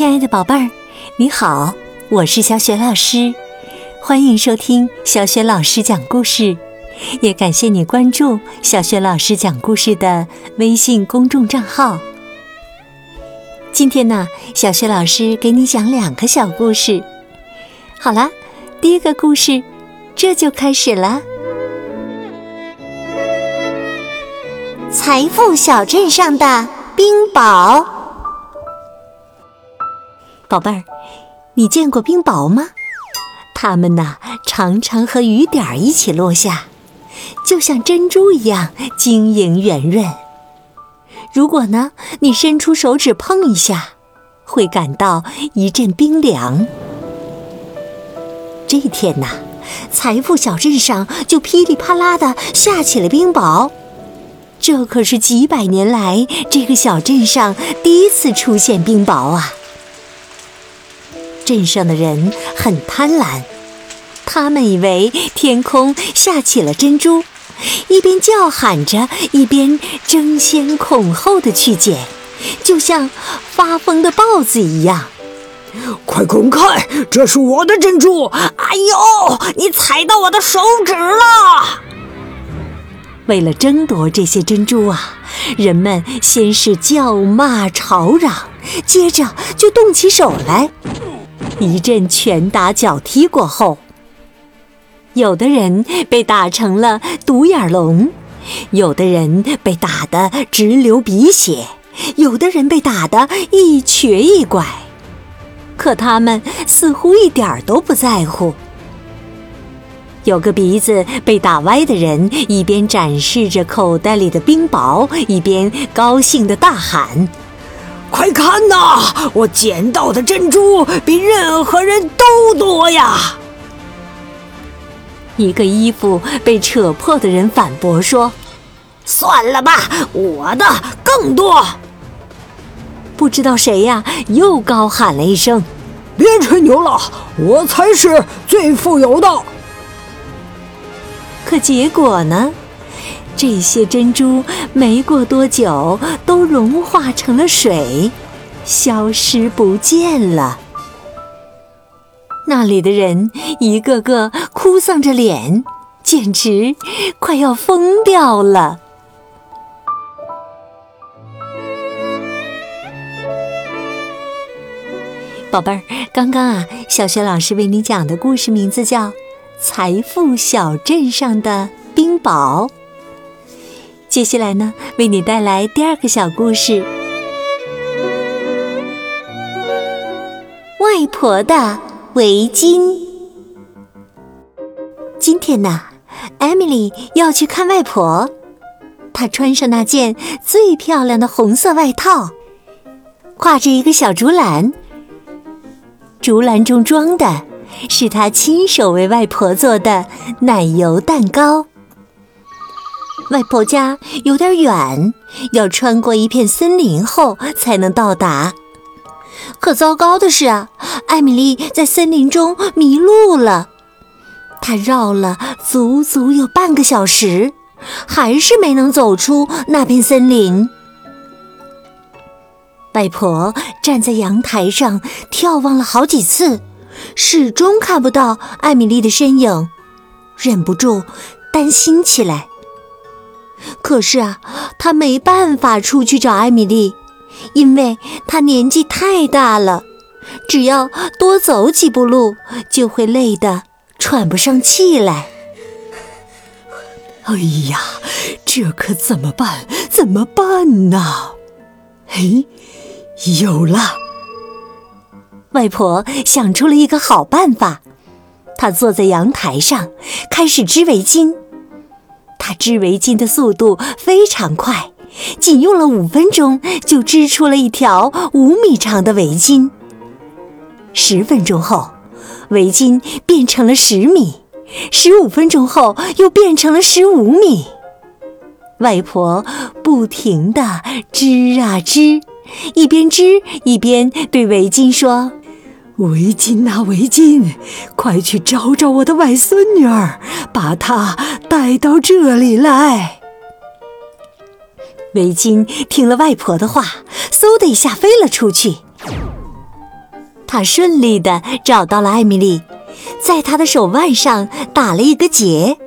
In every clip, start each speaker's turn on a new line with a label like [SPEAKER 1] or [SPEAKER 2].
[SPEAKER 1] 亲爱的宝贝儿，你好，我是小雪老师，欢迎收听小雪老师讲故事，也感谢你关注小雪老师讲故事的微信公众账号。今天呢，小雪老师给你讲两个小故事。好了，第一个故事这就开始了。
[SPEAKER 2] 财富小镇上的冰雹。
[SPEAKER 1] 宝贝儿，你见过冰雹吗？它们呐，常常和雨点儿一起落下，就像珍珠一样晶莹圆润。如果呢，你伸出手指碰一下，会感到一阵冰凉。这天呐，财富小镇上就噼里啪啦的下起了冰雹，这可是几百年来这个小镇上第一次出现冰雹啊！镇上的人很贪婪，他们以为天空下起了珍珠，一边叫喊着，一边争先恐后的去捡，就像发疯的豹子一样。
[SPEAKER 3] 快滚开，这是我的珍珠！哎呦，你踩到我的手指了！
[SPEAKER 1] 为了争夺这些珍珠啊，人们先是叫骂吵嚷，接着就动起手来。一阵拳打脚踢过后，有的人被打成了独眼龙，有的人被打得直流鼻血，有的人被打得一瘸一拐。可他们似乎一点儿都不在乎。有个鼻子被打歪的人，一边展示着口袋里的冰雹，一边高兴地大喊。
[SPEAKER 3] 快看呐！我捡到的珍珠比任何人都多呀！
[SPEAKER 1] 一个衣服被扯破的人反驳说：“
[SPEAKER 3] 算了吧，我的更多。”
[SPEAKER 1] 不知道谁呀，又高喊了一声：“
[SPEAKER 3] 别吹牛了，我才是最富有的。”
[SPEAKER 1] 可结果呢？这些珍珠没过多久都融化成了水，消失不见了。那里的人一个个哭丧着脸，简直快要疯掉了。宝贝儿，刚刚啊，小学老师为你讲的故事名字叫《财富小镇上的冰雹》。接下来呢，为你带来第二个小故事：
[SPEAKER 2] 外婆的围巾。
[SPEAKER 1] 今天呢，艾米丽要去看外婆。她穿上那件最漂亮的红色外套，挎着一个小竹篮。竹篮中装的是她亲手为外婆做的奶油蛋糕。外婆家有点远，要穿过一片森林后才能到达。可糟糕的是啊，艾米丽在森林中迷路了。她绕了足足有半个小时，还是没能走出那片森林。外婆站在阳台上眺望了好几次，始终看不到艾米丽的身影，忍不住担心起来。可是啊，他没办法出去找艾米丽，因为他年纪太大了，只要多走几步路，就会累得喘不上气来。
[SPEAKER 3] 哎呀，这可怎么办？怎么办呢？哎，有了！
[SPEAKER 1] 外婆想出了一个好办法，她坐在阳台上，开始织围巾。织围巾的速度非常快，仅用了五分钟就织出了一条五米长的围巾。十分钟后，围巾变成了十米；十五分钟后，又变成了十五米。外婆不停地织啊织，一边织一边对围巾说。
[SPEAKER 3] 围巾啊，围巾，快去找找我的外孙女儿，把她带到这里来。
[SPEAKER 1] 围巾听了外婆的话，嗖的一下飞了出去。他顺利的找到了艾米丽，在她的手腕上打了一个结，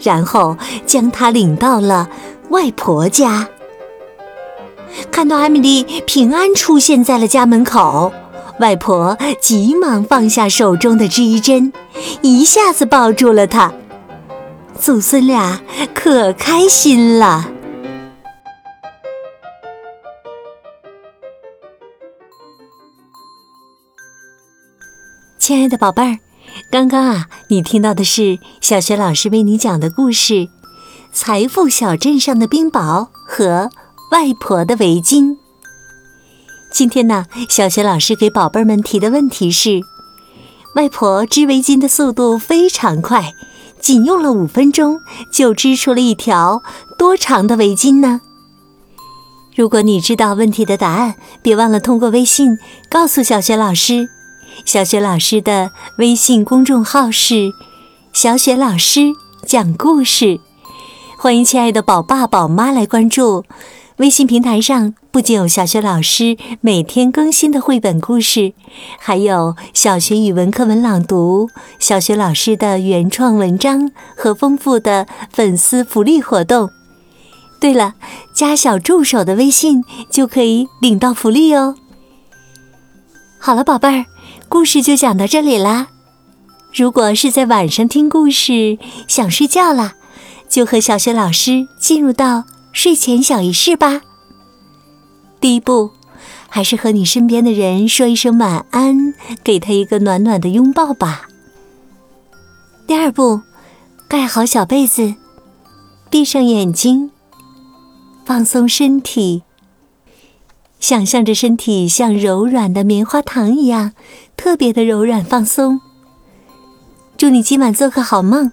[SPEAKER 1] 然后将她领到了外婆家。看到艾米丽平安出现在了家门口，外婆急忙放下手中的织衣针，一下子抱住了她。祖孙俩可开心了。亲爱的宝贝儿，刚刚啊，你听到的是小学老师为你讲的故事《财富小镇上的冰雹》和外婆的围巾。今天呢，小学老师给宝贝们提的问题是：外婆织围巾的速度非常快，仅用了五分钟就织出了一条多长的围巾呢？如果你知道问题的答案，别忘了通过微信告诉小雪老师。小雪老师的微信公众号是“小雪老师讲故事”，欢迎亲爱的宝爸宝妈来关注。微信平台上不仅有小学老师每天更新的绘本故事，还有小学语文课文朗读、小学老师的原创文章和丰富的粉丝福利活动。对了，加小助手的微信就可以领到福利哦。好了，宝贝儿。故事就讲到这里啦。如果是在晚上听故事想睡觉了，就和小学老师进入到睡前小仪式吧。第一步，还是和你身边的人说一声晚安，给他一个暖暖的拥抱吧。第二步，盖好小被子，闭上眼睛，放松身体。想象着身体像柔软的棉花糖一样，特别的柔软放松。祝你今晚做个好梦，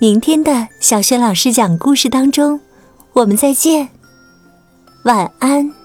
[SPEAKER 1] 明天的小雪老师讲故事当中，我们再见，晚安。